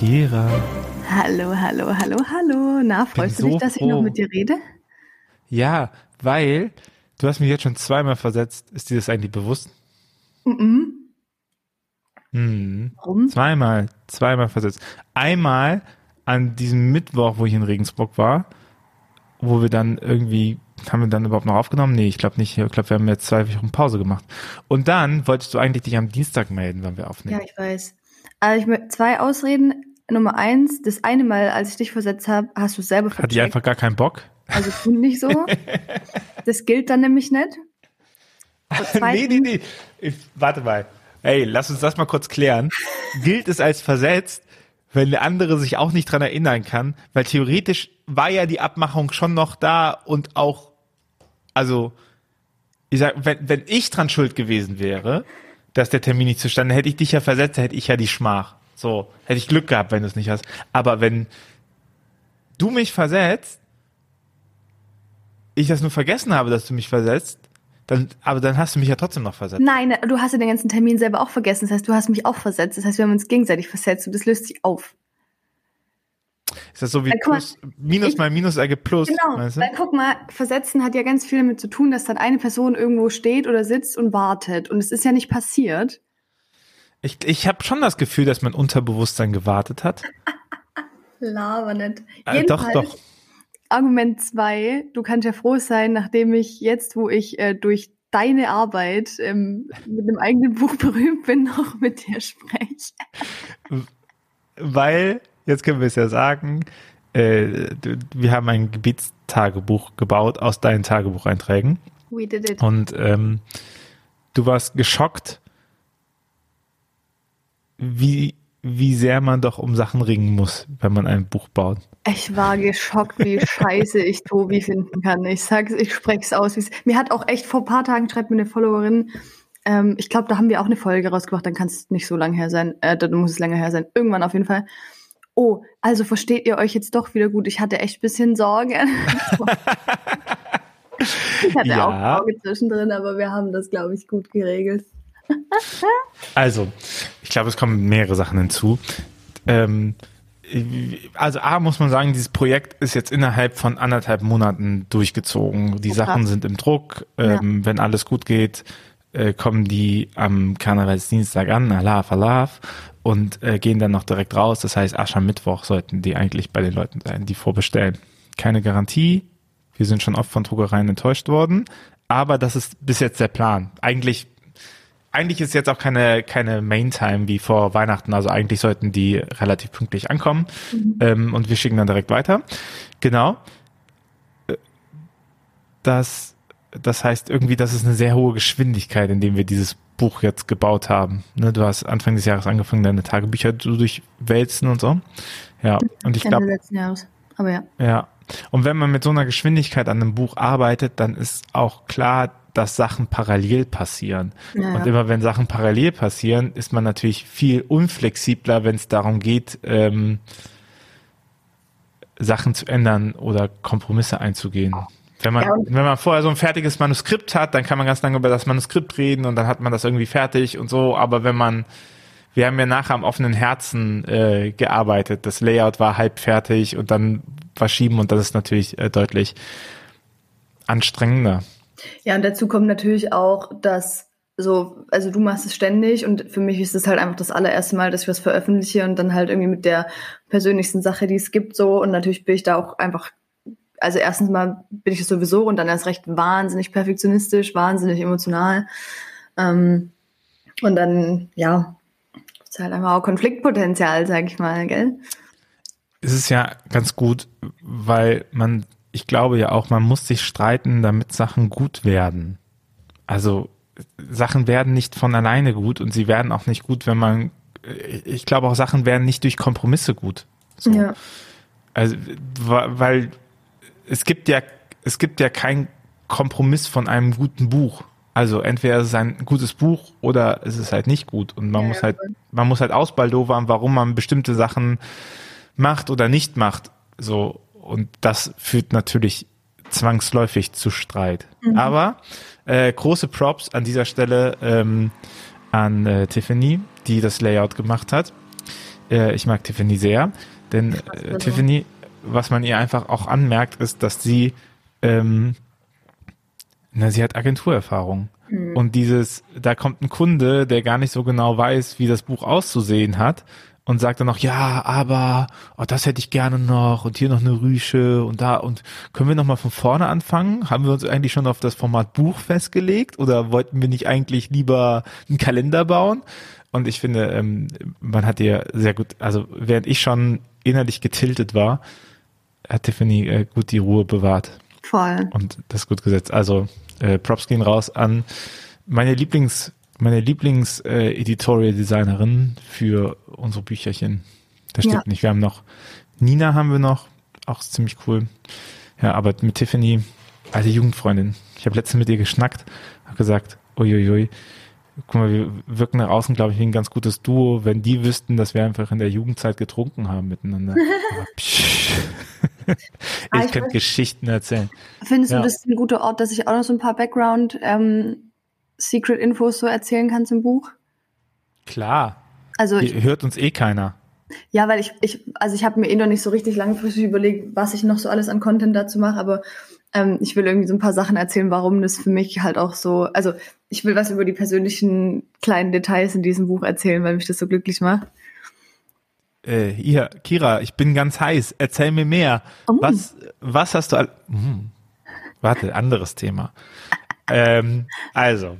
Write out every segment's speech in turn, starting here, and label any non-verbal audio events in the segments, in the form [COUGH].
Kira. Hallo, hallo, hallo, hallo. Na, freust du so dich, dass ich noch froh. mit dir rede? Ja, weil du hast mich jetzt schon zweimal versetzt. Ist dir das eigentlich bewusst? Mhm. Hm. Warum? Zweimal, zweimal versetzt. Einmal an diesem Mittwoch, wo ich in Regensburg war, wo wir dann irgendwie, haben wir dann überhaupt noch aufgenommen? Nee, ich glaube nicht. Ich glaube, wir haben jetzt zwei Wochen Pause gemacht. Und dann wolltest du eigentlich dich am Dienstag melden, wann wir Ja, aufnehmen. ich weiß. Also ich möchte zwei Ausreden. Nummer eins, das eine Mal, als ich dich versetzt habe, hast du es selber Hatte ich vercheckt. einfach gar keinen Bock? Also tu nicht so. [LAUGHS] das gilt dann nämlich nicht. [LAUGHS] Nee, nee, nee. Ich, warte mal. Ey, lass uns das mal kurz klären. Gilt es als versetzt, wenn der andere sich auch nicht dran erinnern kann? Weil theoretisch war ja die Abmachung schon noch da und auch, also, ich sag, wenn, wenn ich dran schuld gewesen wäre, dass der Termin nicht zustande, hätte ich dich ja versetzt, hätte ich ja die Schmach. So, hätte ich Glück gehabt, wenn du es nicht hast. Aber wenn du mich versetzt, ich das nur vergessen habe, dass du mich versetzt, dann, aber dann hast du mich ja trotzdem noch versetzt. Nein, du hast ja den ganzen Termin selber auch vergessen. Das heißt, du hast mich auch versetzt. Das heißt, wir haben uns gegenseitig versetzt und das löst sich auf. Ist das so wie guck mal, plus, Minus ich- mal Minus ergibt Plus? Genau, weißt du? weil guck mal, Versetzen hat ja ganz viel damit zu tun, dass dann eine Person irgendwo steht oder sitzt und wartet. Und es ist ja nicht passiert. Ich, ich habe schon das Gefühl, dass mein Unterbewusstsein gewartet hat. [LAUGHS] Laber nicht. Äh, doch, doch. Argument zwei, du kannst ja froh sein, nachdem ich jetzt, wo ich äh, durch deine Arbeit ähm, mit einem eigenen Buch [LAUGHS] berühmt bin, noch mit dir spreche. Weil, jetzt können wir es ja sagen, äh, wir haben ein Gebetstagebuch gebaut aus deinen Tagebucheinträgen. We did it. Und ähm, du warst geschockt, wie, wie sehr man doch um Sachen ringen muss, wenn man ein Buch baut. Ich war geschockt, wie [LAUGHS] scheiße ich Tobi finden kann. Ich sag's, ich spreche aus. wie's- Mir hat auch echt vor ein paar Tagen schreibt mir eine Followerin, ähm, ich glaube, da haben wir auch eine Folge rausgebracht, dann kann es nicht so lang her sein, äh, dann muss es länger her sein. Irgendwann auf jeden Fall. Oh, also versteht ihr euch jetzt doch wieder gut. Ich hatte echt ein bisschen Sorge. [LAUGHS] ich hatte Ja. auch Sorge zwischendrin, aber wir haben das, glaube ich, gut geregelt. [LAUGHS] Also, ich glaube, es kommen mehrere Sachen hinzu. Ähm, also A muss man sagen, dieses Projekt ist jetzt innerhalb von anderthalb Monaten durchgezogen. Die krass. Sachen sind im Druck. Ähm, Wenn alles gut geht, äh, kommen die am Karnevalsdienstag an, Alaf, Alaf, und äh, gehen dann noch direkt raus. Das heißt, Aschermittwoch sollten die eigentlich bei den Leuten sein, die vorbestellen. Keine Garantie. Wir sind schon oft von Druckereien enttäuscht worden. Aber das ist bis jetzt der Plan. Eigentlich eigentlich ist jetzt auch keine, keine Main-Time wie vor Weihnachten. Also eigentlich sollten die relativ pünktlich ankommen. Ähm, und wir schicken dann direkt weiter. Genau. Äh, Das, das heißt irgendwie, das ist eine sehr hohe Geschwindigkeit, in dem wir dieses Buch jetzt gebaut haben. Ne, du hast Anfang des Jahres angefangen, deine Tagebücher zu durchwälzen und so. Ja, und ich Ende glaube, letzten Jahres. Aber ja. ja. Und wenn man mit so einer Geschwindigkeit an einem Buch arbeitet, dann ist auch klar, dass Sachen parallel passieren. Ja, und immer wenn Sachen parallel passieren, ist man natürlich viel unflexibler, wenn es darum geht, ähm, Sachen zu ändern oder Kompromisse einzugehen. Wenn man, Ja, wenn man vorher so ein fertiges Manuskript hat, dann kann man ganz lange über das Manuskript reden und dann hat man das irgendwie fertig und so. Aber wenn man, wir haben ja nachher am offenen Herzen äh, gearbeitet. Das Layout war halb fertig und dann verschieben und das ist natürlich äh, deutlich anstrengender. Ja, und dazu kommt natürlich auch, dass so, also du machst es ständig und für mich ist es halt einfach das allererste Mal, dass ich was veröffentliche und dann halt irgendwie mit der persönlichsten Sache, die es gibt, so. Und natürlich bin ich da auch einfach, also erstens mal bin ich es sowieso und dann erst recht wahnsinnig perfektionistisch, wahnsinnig emotional. Ähm, und dann, ja, ist halt einfach auch Konfliktpotenzial, sag ich mal, gell? Es ist ja ganz gut, weil man, ich glaube ja auch, man muss sich streiten, damit Sachen gut werden. Also Sachen werden nicht von alleine gut und sie werden auch nicht gut, wenn man, ich glaube auch Sachen werden nicht durch Kompromisse gut. So. Ja. Also, weil es gibt ja, es gibt ja keinen Kompromiss von einem guten Buch. Also entweder ist es ein gutes Buch oder es ist halt nicht gut. Und man Ja, muss halt, man muss halt ausbaldowern, warum man bestimmte Sachen macht oder nicht macht. So. Und das führt natürlich zwangsläufig zu Streit. Aber äh, große Props an dieser Stelle ähm, an äh, Tiffany, die das Layout gemacht hat. Äh, ich mag Tiffany sehr, denn äh, Tiffany, was man ihr einfach auch anmerkt, ist, dass sie, ähm, na, sie hat Agenturerfahrung. Mhm. Und dieses, da kommt ein Kunde, der gar nicht so genau weiß, wie das Buch auszusehen hat und sagt dann noch, ja, aber oh, das hätte ich gerne noch und hier noch eine Rüsche und da und können wir noch mal von vorne anfangen? Haben wir uns eigentlich schon auf das Format Buch festgelegt oder wollten wir nicht eigentlich lieber einen Kalender bauen? Und ich finde, ähm, man hat ihr sehr gut, also während ich schon innerlich getiltet war, hat Tiffany äh, gut die Ruhe bewahrt. Voll. Und das gut gesetzt. Also äh, Props gehen raus an meine Lieblings meine Lieblings-Editorial-Designerin für unsere Bücherchen. Das stimmt ja. nicht. Wir haben noch Nina haben wir noch, auch ziemlich cool. Ja, aber mit Tiffany, alte Jugendfreundin. Ich habe letztens mit ihr geschnackt, habe gesagt, uiuiui, guck mal, wir wirken nach außen, glaube ich, wie ein ganz gutes Duo, wenn die wüssten, dass wir einfach in der Jugendzeit getrunken haben miteinander. [LAUGHS] ich ah, ich könnte Geschichten erzählen. Findest ja. du, das ein guter Ort, dass ich auch noch so ein paar Background ähm, Secret Infos so erzählen kannst im Buch? Klar. Also ich, hört uns eh keiner. Ja, weil ich, ich also ich habe mir eh noch nicht so richtig langfristig überlegt, was ich noch so alles an Content dazu mache, aber ähm, ich will irgendwie so ein paar Sachen erzählen, warum das für mich halt auch so, also ich will was über die persönlichen kleinen Details in diesem Buch erzählen, weil mich das so glücklich macht. Äh, hier, Kira, ich bin ganz heiß. Erzähl mir mehr. Oh. Was, was hast du? All hm. Warte, anderes Thema. Ähm, also,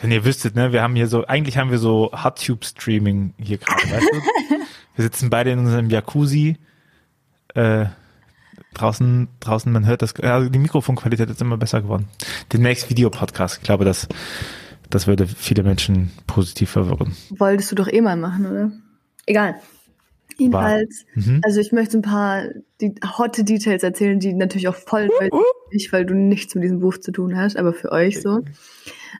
wenn ihr wüsstet, ne, wir haben hier so, eigentlich haben wir so Hot-Tube-Streaming hier gerade, weißt du? [LAUGHS] Wir sitzen beide in unserem Jacuzzi. Äh, draußen, draußen, man hört das, ja, die Mikrofonqualität ist immer besser geworden. Demnächst Videopodcast. Ich glaube, das, das würde viele Menschen positiv verwirren. Wolltest du doch eh mal machen, oder? Egal. Jedenfalls, mhm. also ich möchte ein paar die hotte Details erzählen, die natürlich auch voll uh, uh. nicht, weil du nichts mit diesem Buch zu tun hast, aber für euch so.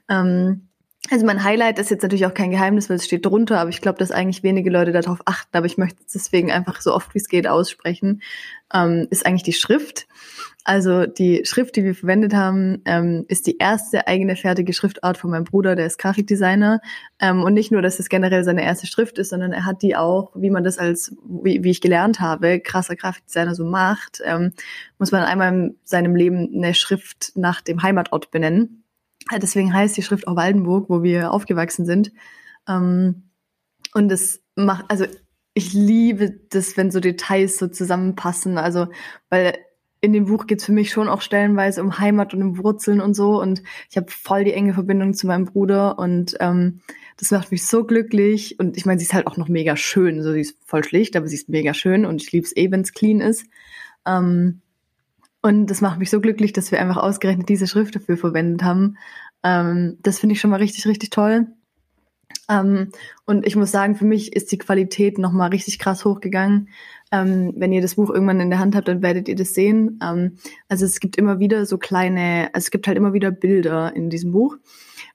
Ähm, also mein Highlight ist jetzt natürlich auch kein Geheimnis, weil es steht drunter, aber ich glaube, dass eigentlich wenige Leute darauf achten, aber ich möchte es deswegen einfach so oft wie es geht aussprechen, ähm, ist eigentlich die Schrift. Also die Schrift, die wir verwendet haben, ähm, ist die erste eigene fertige Schriftart von meinem Bruder, der ist Grafikdesigner. Ähm, und nicht nur, dass es generell seine erste Schrift ist, sondern er hat die auch, wie man das als, wie, wie ich gelernt habe, krasser Grafikdesigner so macht, ähm, muss man einmal in seinem Leben eine Schrift nach dem Heimatort benennen. Deswegen heißt die Schrift auch Waldenburg, wo wir aufgewachsen sind. Ähm, und es macht, also ich liebe das, wenn so Details so zusammenpassen. Also, weil in dem Buch geht's für mich schon auch stellenweise um Heimat und um Wurzeln und so. Und ich habe voll die enge Verbindung zu meinem Bruder und ähm, das macht mich so glücklich. Und ich meine, sie ist halt auch noch mega schön. So, sie ist voll schlicht, aber sie ist mega schön und ich liebe es eh, wenn's clean ist. Ähm, und das macht mich so glücklich, dass wir einfach ausgerechnet diese Schrift dafür verwendet haben. Ähm, das finde ich schon mal richtig, richtig toll. Ähm, und ich muss sagen, für mich ist die Qualität noch mal richtig krass hochgegangen. Ähm, wenn ihr das Buch irgendwann in der Hand habt, dann werdet ihr das sehen. Ähm, also es gibt immer wieder so kleine, also es gibt halt immer wieder Bilder in diesem Buch.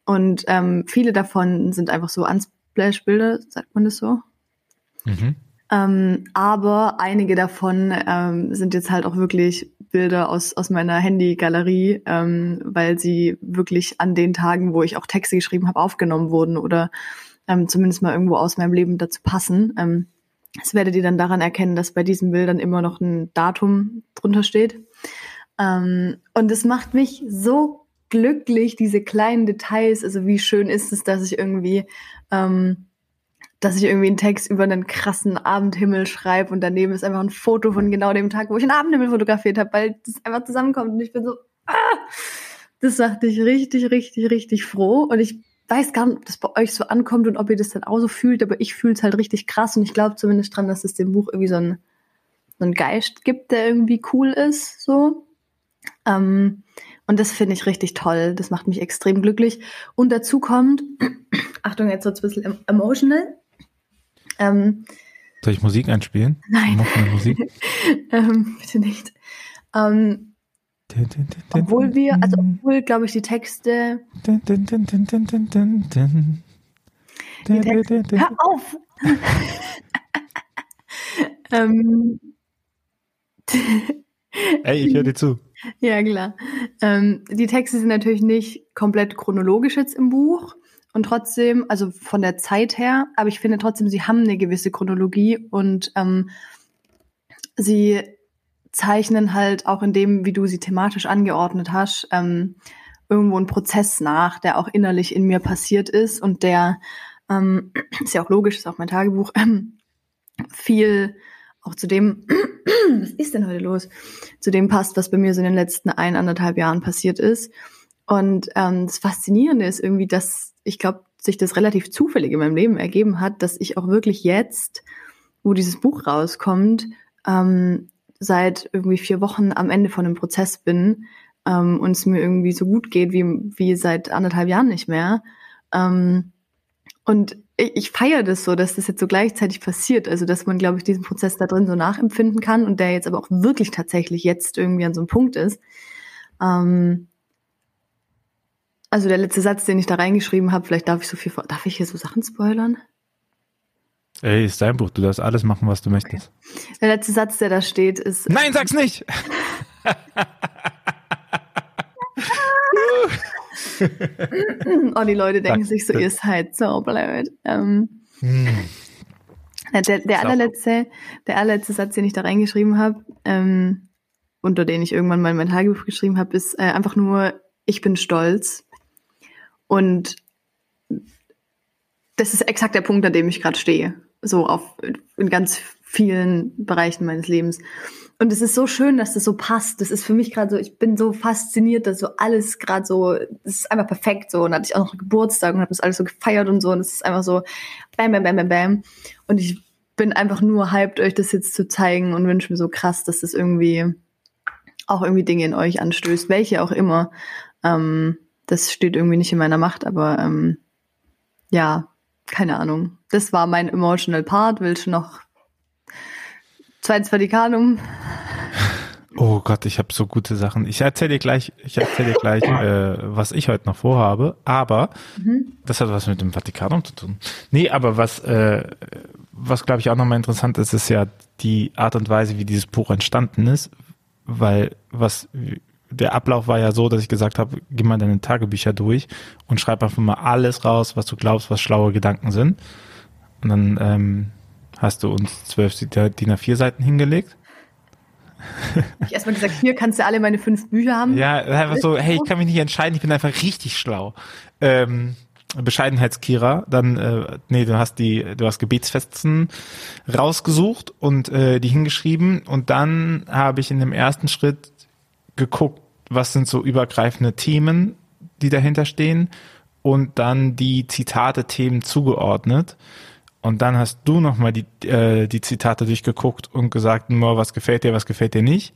Und ähm, viele davon sind einfach so Unsplash-Bilder, sagt man das so? Mhm. Ähm, aber einige davon ähm, sind jetzt halt auch wirklich Bilder aus, aus meiner Handy-Galerie, ähm, weil sie wirklich an den Tagen, wo ich auch Texte geschrieben habe, aufgenommen wurden oder ähm, zumindest mal irgendwo aus meinem Leben dazu passen. Ähm, das werdet ihr dann daran erkennen, dass bei diesen Bildern immer noch ein Datum drunter steht. Ähm, und es macht mich so glücklich, diese kleinen Details. Also wie schön ist es, dass ich irgendwie ähm, dass ich irgendwie einen Text über einen krassen Abendhimmel schreibe und daneben ist einfach ein Foto von genau dem Tag, wo ich einen Abendhimmel fotografiert habe, weil das einfach zusammenkommt und ich bin so, ah, das macht dich richtig, richtig, richtig froh und ich weiß gar nicht, ob das bei euch so ankommt und ob ihr das dann auch so fühlt, aber ich fühle es halt richtig krass und ich glaube zumindest dran, dass es dem Buch irgendwie so ein, so ein Geist gibt, der irgendwie cool ist, so. Ähm, und das finde ich richtig toll. Das macht mich extrem glücklich. Und dazu kommt, [CLEARS THROAT] Achtung, jetzt wird es ein bisschen emotional. Ähm, Soll ich Musik einspielen? Nein. Musik? [LAUGHS] ähm, bitte nicht. Ähm, obwohl wir, also obwohl, glaube ich, die Texte. Die Texte hör auf! [LAUGHS] ähm, [LAUGHS] Ey, ich höre dir zu. Ja, klar. Ähm, die Texte sind natürlich nicht komplett chronologisch jetzt im Buch, und trotzdem, also von der Zeit her, aber ich finde trotzdem, sie haben eine gewisse Chronologie und ähm, sie zeichnen halt auch in dem, wie du sie thematisch angeordnet hast, ähm, irgendwo einen Prozess nach, der auch innerlich in mir passiert ist und der, ähm, [CLEARS THROAT] ist ja auch logisch, ist auch mein Tagebuch, ähm, [CLEARS THROAT] viel auch zu dem, [CLEARS THROAT] was ist denn heute los, zu dem passt, was bei mir so in den letzten ein, anderthalb Jahren passiert ist. Und ähm, das Faszinierende ist irgendwie, dass ich glaube, sich das relativ zufällig in meinem Leben ergeben hat, dass ich auch wirklich jetzt, wo dieses Buch rauskommt, ähm, seit irgendwie vier Wochen am Ende von einem Prozess bin ähm, und es mir irgendwie so gut geht wie, wie seit anderthalb Jahren nicht mehr. Ähm, und ich, ich feiere das so, dass das jetzt so gleichzeitig passiert. Also, dass man, glaube ich, diesen Prozess da drin so nachempfinden kann und der jetzt aber auch wirklich tatsächlich jetzt irgendwie an so einem Punkt ist. Ähm, also der letzte Satz, den ich da reingeschrieben habe, vielleicht darf ich so viel, darf ich hier so Sachen spoilern? Ey, ist dein Buch, du darfst alles machen, was du möchtest. Okay. Der letzte Satz, der da steht, ist. Nein, sag's nicht! [LAUGHS] oh, die Leute denken Sag, sich so, ihr seid so blöd. Ähm, hm. Der, der allerletzte, der allerletzte Satz, den ich da reingeschrieben habe, ähm, unter den ich irgendwann mal in mein Tagebuch geschrieben habe, ist äh, einfach nur, ich bin stolz. Und das ist exakt der Punkt, an dem ich gerade stehe. So auf in ganz vielen Bereichen meines Lebens. Und es ist so schön, dass das so passt. Das ist für mich gerade so, ich bin so fasziniert, dass so alles gerade so, es ist einfach perfekt so. Und hatte ich auch noch Geburtstag und habe das alles so gefeiert und so. Und es ist einfach so bam, bam, bam, bam, bam. Und ich bin einfach nur hyped, euch das jetzt zu zeigen und wünsche mir so krass, dass das irgendwie auch irgendwie Dinge in euch anstößt, welche auch immer. Ähm, das steht irgendwie nicht in meiner Macht, aber ähm, ja, keine Ahnung. Das war mein emotional Part. Willst du noch zweites Vatikanum? Oh Gott, ich habe so gute Sachen. Ich erzähle dir gleich, ich erzähle dir gleich, äh, was ich heute noch vorhabe. Aber mhm. das hat was mit dem Vatikanum zu tun. Nee, aber was, äh, was glaube ich auch nochmal interessant ist, ist ja die Art und Weise, wie dieses Buch entstanden ist. Weil was der Ablauf war ja so, dass ich gesagt habe, geh mal deine Tagebücher durch und schreib einfach mal alles raus, was du glaubst, was schlaue Gedanken sind. Und dann ähm, hast du uns zwölf DIN A4 Seiten hingelegt. [LAUGHS] Ich erstmal gesagt, hier kannst du alle meine fünf Bücher haben. Ja, einfach so, hey, ich kann mich nicht entscheiden, ich bin einfach richtig schlau. Ähm, Bescheidenheitskira, dann, äh, nee, du hast die, du hast Gebetsfesten rausgesucht und äh, die hingeschrieben und dann habe ich in dem ersten Schritt geguckt, was sind so übergreifende Themen, die dahinter stehen und dann die Zitate-Themen zugeordnet. Und dann hast du nochmal die, äh, die Zitate durchgeguckt und gesagt, nur was gefällt dir, was gefällt dir nicht,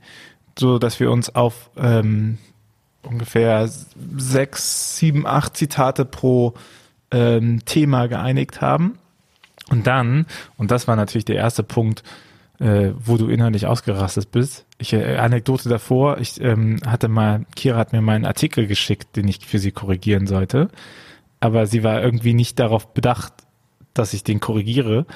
so dass wir uns auf ähm, ungefähr sechs, sieben, acht Zitate pro ähm, Thema geeinigt haben. Und dann, und das war natürlich der erste Punkt, äh, wo du innerlich ausgerastet bist. Ich äh, Anekdote davor, ich ähm, hatte mal, Kira hat mir mal einen Artikel geschickt, den ich für sie korrigieren sollte, aber sie war irgendwie nicht darauf bedacht, dass ich den korrigiere.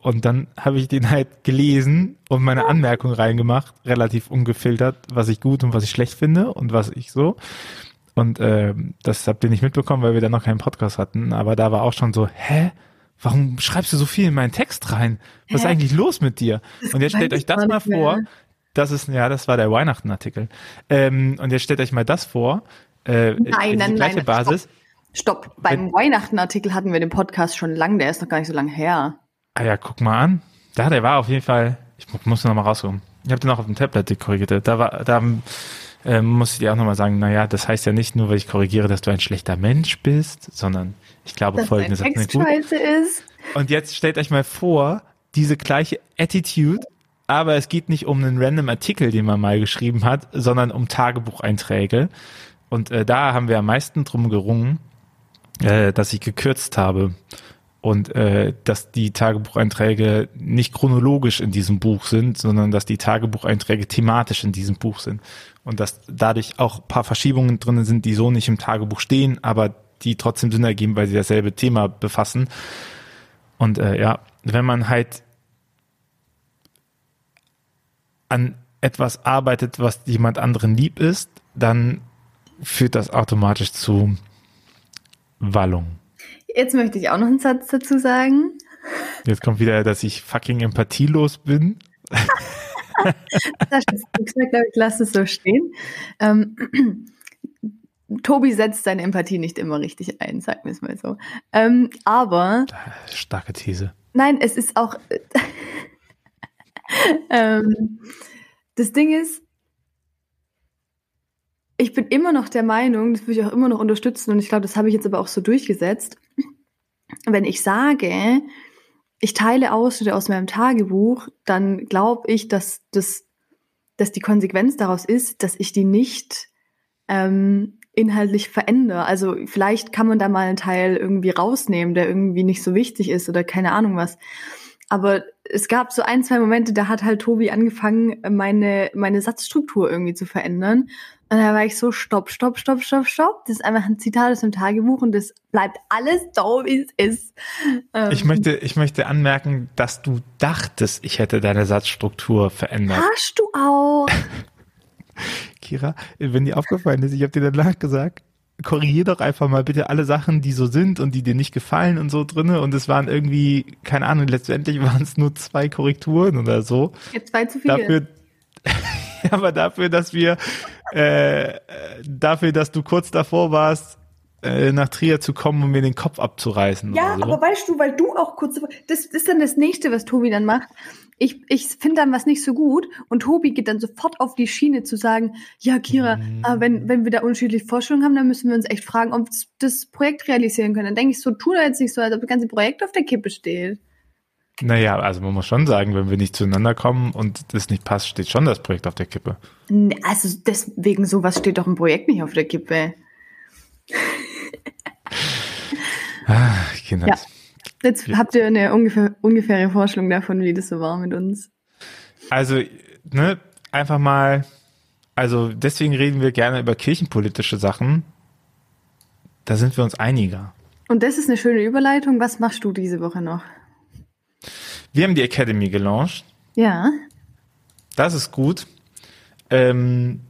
Und dann habe ich den halt gelesen und meine Anmerkung reingemacht, relativ ungefiltert, was ich gut und was ich schlecht finde und was ich so. Und äh, das habt ihr nicht mitbekommen, weil wir da noch keinen Podcast hatten. Aber da war auch schon so, hä? Warum schreibst du so viel in meinen Text rein? Was Hä? ist eigentlich los mit dir? Und jetzt stellt euch das mal vor. Das ist, ja, das war der Weihnachten-Artikel. Ähm, und jetzt stellt euch mal das vor. Äh, nein, nein, nein. Basis. Stopp. Stopp. Beim Weihnachten-Artikel hatten wir den Podcast schon lang, der ist noch gar nicht so lange her. Ah ja, guck mal an. Da, der war auf jeden Fall, ich muss noch mal rausholen. Ich habe den auch auf dem Tablet korrigiert. Da war, da äh, muss ich dir auch noch mal sagen, naja, das heißt ja nicht nur, weil ich korrigiere, dass du ein schlechter Mensch bist, sondern ich glaube, Dass folgende Sache gut. Scheiße ist. Und jetzt stellt euch mal vor, diese gleiche Attitude, aber es geht nicht um einen random Artikel, den man mal geschrieben hat, sondern um Tagebucheinträge. Und äh, da haben wir am meisten drum gerungen, äh, dass ich gekürzt habe und äh, dass die Tagebucheinträge nicht chronologisch in diesem Buch sind, sondern dass die Tagebucheinträge thematisch in diesem Buch sind und dass dadurch auch paar Verschiebungen drin sind, die so nicht im Tagebuch stehen, aber die trotzdem Sinn ergeben, weil sie dasselbe Thema befassen. Und äh, ja, wenn man halt an etwas arbeitet, was jemand anderen lieb ist, dann führt das automatisch zu Wallung. Jetzt möchte ich auch noch einen Satz dazu sagen. Jetzt kommt wieder, dass ich fucking empathielos bin. [LAUGHS] das ist gesagt, glaube ich, lass es so stehen. Ähm, Tobi setzt seine Empathie nicht immer richtig ein, sagen wir es mal so. Ähm, aber. Starke These. Nein, es ist auch. [LAUGHS] ähm, das Ding ist, ich bin immer noch der Meinung, das würde ich auch immer noch unterstützen und ich glaube, das habe ich jetzt aber auch so durchgesetzt. Wenn ich sage, ich teile Ausschnitte aus meinem Tagebuch, dann glaube ich, dass das, dass die Konsequenz daraus ist, dass ich die nicht ähm, inhaltlich verändere. Also vielleicht kann man da mal einen Teil irgendwie rausnehmen, der irgendwie nicht so wichtig ist oder keine Ahnung was. Aber es gab so ein, zwei Momente, da hat halt Tobi angefangen, meine, meine Satzstruktur irgendwie zu verändern. Und da war ich so, stopp, stopp, stopp, stopp, stopp. Das ist einfach ein Zitat aus dem Tagebuch und das bleibt alles so, wie es ist. Ähm, ich möchte, ich möchte anmerken, dass du dachtest, ich hätte deine Satzstruktur verändert. Hast du auch. [LAUGHS] [LAUGHS] Kira, wenn dir aufgefallen ist, ich habe dir danach gesagt, korrigier doch einfach mal bitte alle Sachen, die so sind und die dir nicht gefallen und so drinne. Und es waren irgendwie, keine Ahnung, letztendlich waren es nur zwei Korrekturen oder so. Ja, zwei zu viele. Dafür, [LAUGHS] aber dafür, dass wir, äh, dafür, dass du kurz davor warst, äh, nach Trier zu kommen, um mir den Kopf abzureißen. Ja, so. aber weißt du, weil du auch kurz, das ist dann das nächste, was Tobi dann macht ich, ich finde dann was nicht so gut und Tobi geht dann sofort auf die Schiene zu sagen, ja, Kira, mhm. äh, wenn, wenn wir da unterschiedliche Vorstellungen haben, dann müssen wir uns echt fragen, ob wir das Projekt realisieren können. Dann denke ich so, tu da jetzt nicht so, als ob das ganze Projekt auf der Kippe steht. Naja, also man muss schon sagen, wenn wir nicht zueinander kommen und das nicht passt, steht schon das Projekt auf der Kippe. Also deswegen sowas steht doch im Projekt nicht auf der Kippe. Kinder. Ja. Jetzt habt ihr eine ungefähr, ungefähre Vorstellung davon, wie das so war mit uns. Also, ne, einfach mal, also deswegen reden wir gerne über kirchenpolitische Sachen. Da sind wir uns einiger. Und das ist eine schöne Überleitung. Was machst du diese Woche noch? Wir haben die Academy gelauncht. Ja. Das ist gut. Ähm,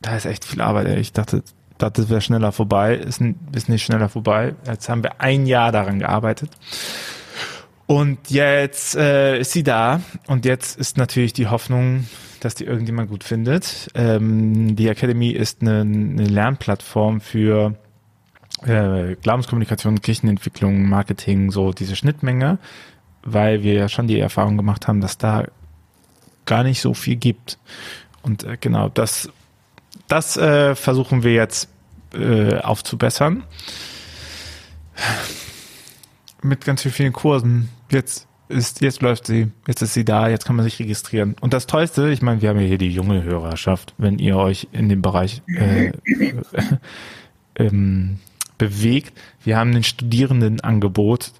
da ist echt viel Arbeit. Ey. Ich dachte, dachte, es wäre schneller vorbei, ist, ist nicht schneller vorbei. Jetzt haben wir ein Jahr daran gearbeitet. Und jetzt äh, ist sie da und jetzt ist natürlich die Hoffnung, dass die irgendjemand gut findet. Ähm, die Academy ist eine, eine Lernplattform für äh, Glaubenskommunikation, Kirchenentwicklung, Marketing, so diese Schnittmenge, weil wir ja schon die Erfahrung gemacht haben, dass da gar nicht so viel gibt. Und äh, genau, das das äh, versuchen wir jetzt äh, aufzubessern. Mit ganz vielen Kursen. Jetzt ist, jetzt läuft sie, jetzt ist sie da, jetzt kann man sich registrieren. Und das Tollste, ich meine, wir haben ja hier die junge Hörerschaft, wenn ihr euch in dem Bereich äh, äh, ähm, bewegt. Wir haben ein Studierendenangebot,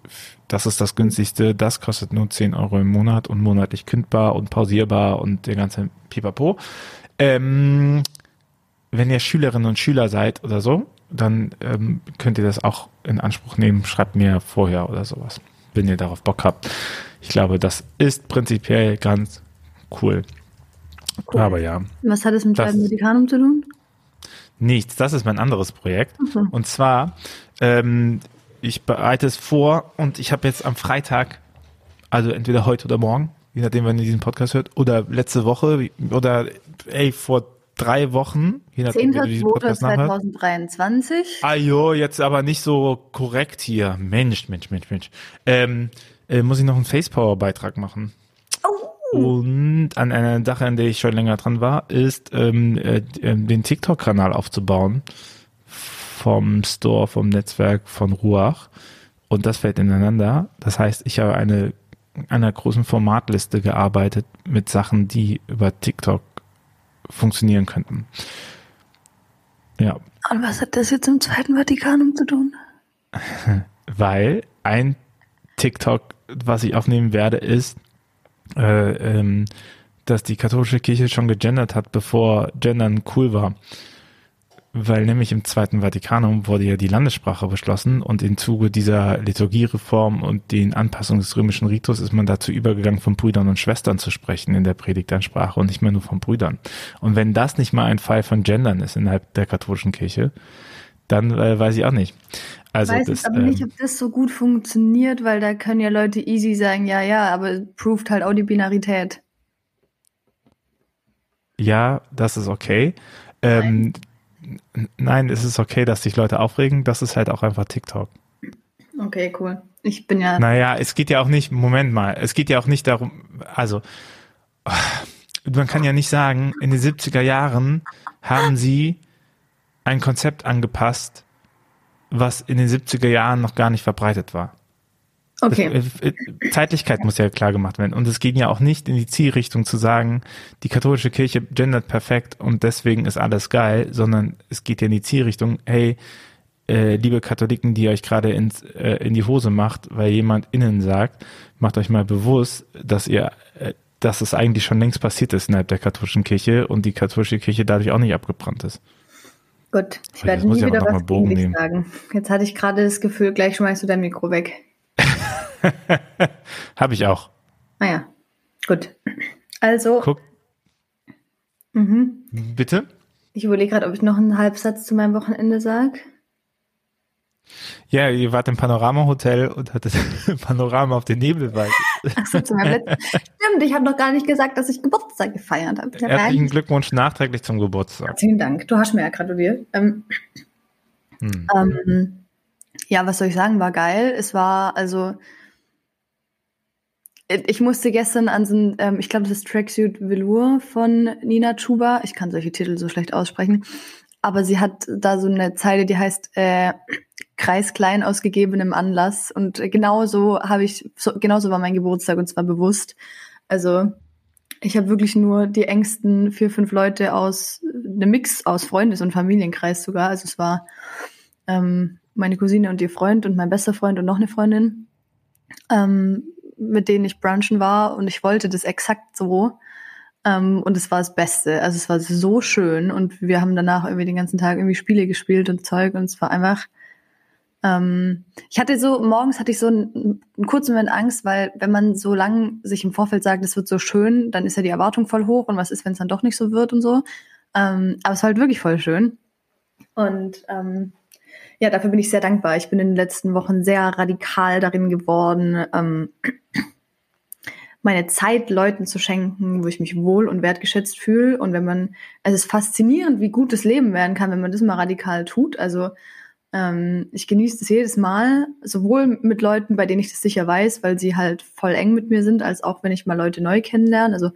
das ist das günstigste, das kostet nur 10 Euro im Monat und monatlich kündbar und pausierbar und der ganze Pipapo. Ähm, wenn ihr Schülerinnen und Schüler seid oder so, dann ähm, könnt ihr das auch in Anspruch nehmen. Schreibt mir vorher oder sowas, wenn ihr darauf Bock habt. Ich glaube, das ist prinzipiell ganz cool. cool. Aber ja. Was hat es mit das, Vatikanum zu tun? Nichts. Das ist mein anderes Projekt. Okay. Und zwar, ähm, ich bereite es vor und ich habe jetzt am Freitag, also entweder heute oder morgen, je nachdem, wann ihr diesen Podcast hört, oder letzte Woche oder ey, vor drei Wochen, je nachdem, 10.2.2023. Ah jo, jetzt aber nicht so korrekt hier. Mensch, Mensch, Mensch, Mensch. Ähm, äh, muss ich noch einen Facepower-Beitrag machen. Oh. Und an einer Sache, an der ich schon länger dran war, ist ähm, äh, äh, den TikTok-Kanal aufzubauen vom Store, vom Netzwerk von Ruach. Und das fällt ineinander. Das heißt, ich habe eine einer großen Formatliste gearbeitet mit Sachen, die über TikTok funktionieren könnten. Ja. Und was hat das jetzt im Zweiten Vatikanum zu tun? [LAUGHS] Weil ein TikTok, was ich aufnehmen werde, ist, äh, ähm, dass die katholische Kirche schon gegendert hat, bevor Gendern cool war weil nämlich im Zweiten Vatikanum wurde ja die Landessprache beschlossen und im Zuge dieser Liturgiereform und den Anpassungen des römischen Ritus ist man dazu übergegangen, von Brüdern und Schwestern zu sprechen in der Predigtansprache und nicht mehr nur von Brüdern. Und wenn das nicht mal ein Fall von Gendern ist innerhalb der katholischen Kirche, dann äh, weiß ich auch nicht. Also weiß das, aber ähm, nicht, ob das so gut funktioniert, weil da können ja Leute easy sagen, ja, ja, aber proved halt auch die Binarität. ja, das ist okay. Ähm, nein, es ist okay, dass sich Leute aufregen. Das ist halt auch einfach TikTok. Okay, cool. Ich bin ja. Naja, es geht ja auch nicht, Moment mal, es geht ja auch nicht darum, also man kann ja nicht sagen, in den 70er Jahren haben sie ein Konzept angepasst, was in den 70er Jahren noch gar nicht verbreitet war. Okay. Äh, äh, Zeitlichkeit muss ja klar gemacht werden. Und es ging ja auch nicht in die Zielrichtung zu sagen, die katholische Kirche gendert perfekt und deswegen ist alles geil, sondern es geht ja in die Zielrichtung, hey, äh, liebe Katholiken, die euch gerade ins, äh, in die Hose macht, weil jemand innen sagt, macht euch mal bewusst, dass ihr, äh, dass es eigentlich schon längst passiert ist innerhalb der katholischen Kirche und die katholische Kirche dadurch auch nicht abgebrannt ist. Gut. Ich werde nie wieder was gegen dich sagen. Jetzt hatte ich gerade das Gefühl, gleich schmeißt du dein Mikro weg. [LAUGHS] Habe ich auch. Naja. Gut. Also, Guck, mhm. bitte? ich überlege gerade, ob ich noch einen Halbsatz zu meinem Wochenende sage. Ja, ihr wart im Panorama-Hotel und hattet [LAUGHS] Panorama auf den Nebelwald. Achso, zu meinem letzten. [LAUGHS] Stimmt, ich habe noch gar nicht gesagt, dass ich Geburtstag gefeiert habe. Ich hab Herzlichen eigentlich- Glückwunsch nachträglich zum Geburtstag. Vielen Dank. Du hast mir ja gratuliert. Ähm, Hm. ähm, ja, was soll ich sagen? War geil. Es war also. Ich musste gestern an so ein, ähm, ich glaube, das ist Tracksuit Velour von Nina Chuba. Ich kann solche Titel so schlecht aussprechen. Aber sie hat da so eine Zeile, die heißt äh, Kreisklein aus gegebenem Anlass. Und genauso habe ich, so, genauso war mein Geburtstag und zwar bewusst. Also ich habe wirklich nur die engsten vier, fünf Leute aus, eine Mix aus Freundes- und Familienkreis sogar. Also es war ähm, meine Cousine und ihr Freund und mein bester Freund und noch eine Freundin, ähm, mit denen ich brunchen war und ich wollte das exakt so. Ähm, und es war das Beste. Also es war so schön und wir haben danach irgendwie den ganzen Tag irgendwie Spiele gespielt und Zeug und es war einfach. Ähm, ich hatte so, morgens hatte ich so einen, einen kurzen Moment Angst, weil wenn man so lang sich im Vorfeld sagt, es wird so schön, dann ist ja die Erwartung voll hoch und was ist, wenn es dann doch nicht so wird und so. Ähm, aber es war halt wirklich voll schön. Und ähm, ja, dafür bin ich sehr dankbar. Ich bin in den letzten Wochen sehr radikal darin geworden, ähm, meine Zeit Leuten zu schenken, wo ich mich wohl und wertgeschätzt fühle. Und wenn man, es ist faszinierend, wie gut das Leben werden kann, wenn man das mal radikal tut. Also ähm, ich genieße das jedes Mal, sowohl mit Leuten, bei denen ich das sicher weiß, weil sie halt voll eng mit mir sind, als auch wenn ich mal Leute neu kennenlerne. Also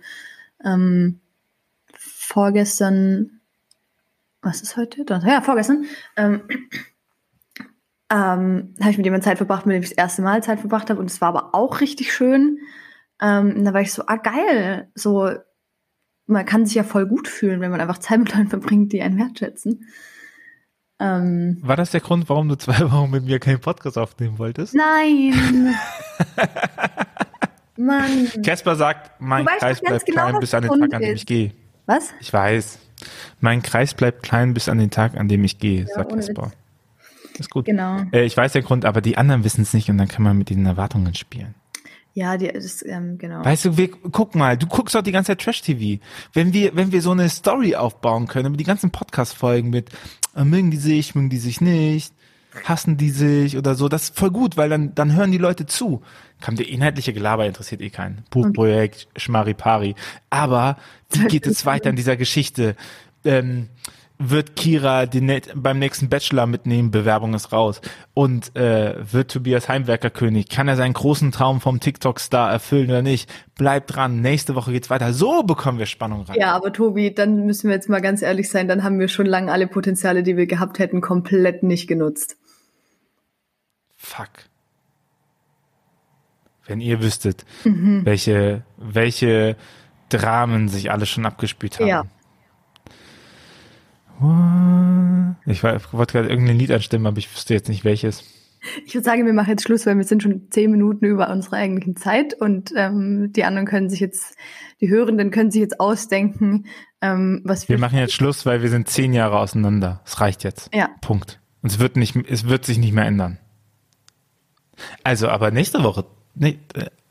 ähm, vorgestern, was ist heute? Ja, vorgestern. Ähm, ähm, habe ich mit jemandem Zeit verbracht, mit dem ich das erste Mal Zeit verbracht habe und es war aber auch richtig schön. Ähm, da war ich so, ah geil, so man kann sich ja voll gut fühlen, wenn man einfach Zeit mit Leuten verbringt, die einen wertschätzen. Ähm, War das der Grund, warum du zwei Wochen mit mir keinen Podcast aufnehmen wolltest? nein! [LAUGHS] Mann. Casper sagt, mein Kreis bleibt genau, klein bis an den Grund Tag, an dem ich gehe. Was? Ich weiß. Mein Kreis bleibt klein bis an den Tag, an dem ich gehe, sagt ohne Casper. Ist gut. Genau. Äh, ich weiß den Grund, aber die anderen wissen es nicht und dann kann man mit den Erwartungen spielen. Ja, die, das, ähm, genau. Weißt du, wir, guck mal, du guckst doch die ganze Zeit Trash-TV. Wenn wir, wenn wir so eine Story aufbauen können, über die ganzen Podcast-Folgen mit, äh, mögen die sich, mögen die sich nicht, hassen die sich oder so, das ist voll gut, weil dann, dann hören die Leute zu. Kam der inhaltliche Gelaber interessiert eh keinen. Buchprojekt, Schmaripari. Aber wie geht es weiter in dieser Geschichte? Ähm, wird Kira den, beim nächsten Bachelor mitnehmen, Bewerbung ist raus. Und äh, wird Tobias Heimwerker König? Kann er seinen großen Traum vom TikTok-Star erfüllen oder nicht? Bleibt dran, nächste Woche geht's weiter. So bekommen wir Spannung rein. Ja, aber Tobi, dann müssen wir jetzt mal ganz ehrlich sein, dann haben wir schon lange alle Potenziale, die wir gehabt hätten, komplett nicht genutzt. Fuck. Wenn ihr wüsstet, Mhm. welche, welche Dramen sich alle schon abgespielt haben. Ja. What? Ich wollte gerade irgendein Lied anstimmen, aber ich wüsste jetzt nicht welches. Ich würde sagen, wir machen jetzt Schluss, weil wir sind schon zehn Minuten über unserer eigentlichen Zeit und ähm, die anderen können sich jetzt, die Hörenden können sich jetzt ausdenken, ähm, was wir. Wir machen jetzt Schluss, weil wir sind zehn Jahre auseinander. Es reicht jetzt. Ja. Punkt. Und es wird nicht, es wird sich nicht mehr ändern. Also, aber nächste Woche, äh,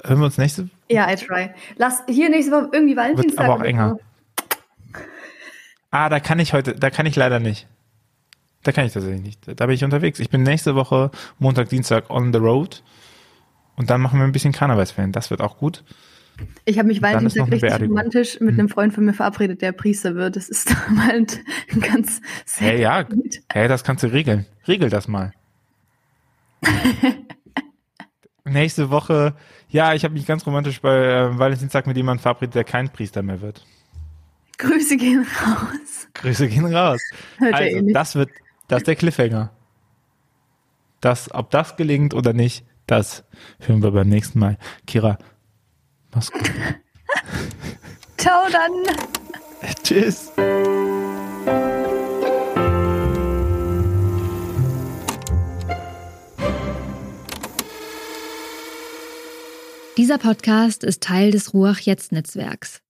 hören wir uns nächste, Ja, I try. Lass hier nächste Woche irgendwie Valentinstag. aber auch enger. so. Ah, da kann ich heute, da kann ich leider nicht. Da kann ich tatsächlich nicht. Da bin ich unterwegs. Ich bin nächste Woche Montag, Dienstag on the road. Und dann machen wir ein bisschen Karnevalsferien. Das wird auch gut. Ich habe mich Valentinstag richtig romantisch mit hm. einem Freund von mir verabredet, der Priester wird. Das ist [LAUGHS] mal ein, ganz Hey, ja, hey, das kannst du regeln. Regel das mal. [LAUGHS] Nächste Woche, ja, ich habe mich ganz romantisch bei äh, Valentinstag mit jemandem verabredet, der kein Priester mehr wird. [LAUGHS] Grüße gehen raus. Grüße gehen raus. Hört also, eh das wird, das ist der Cliffhanger. Das, ob das gelingt oder nicht, das hören wir beim nächsten Mal. Kira, mach's gut. [LAUGHS] Ciao dann. [LAUGHS] Tschüss. Dieser Podcast ist Teil des Ruach Jetzt Netzwerks.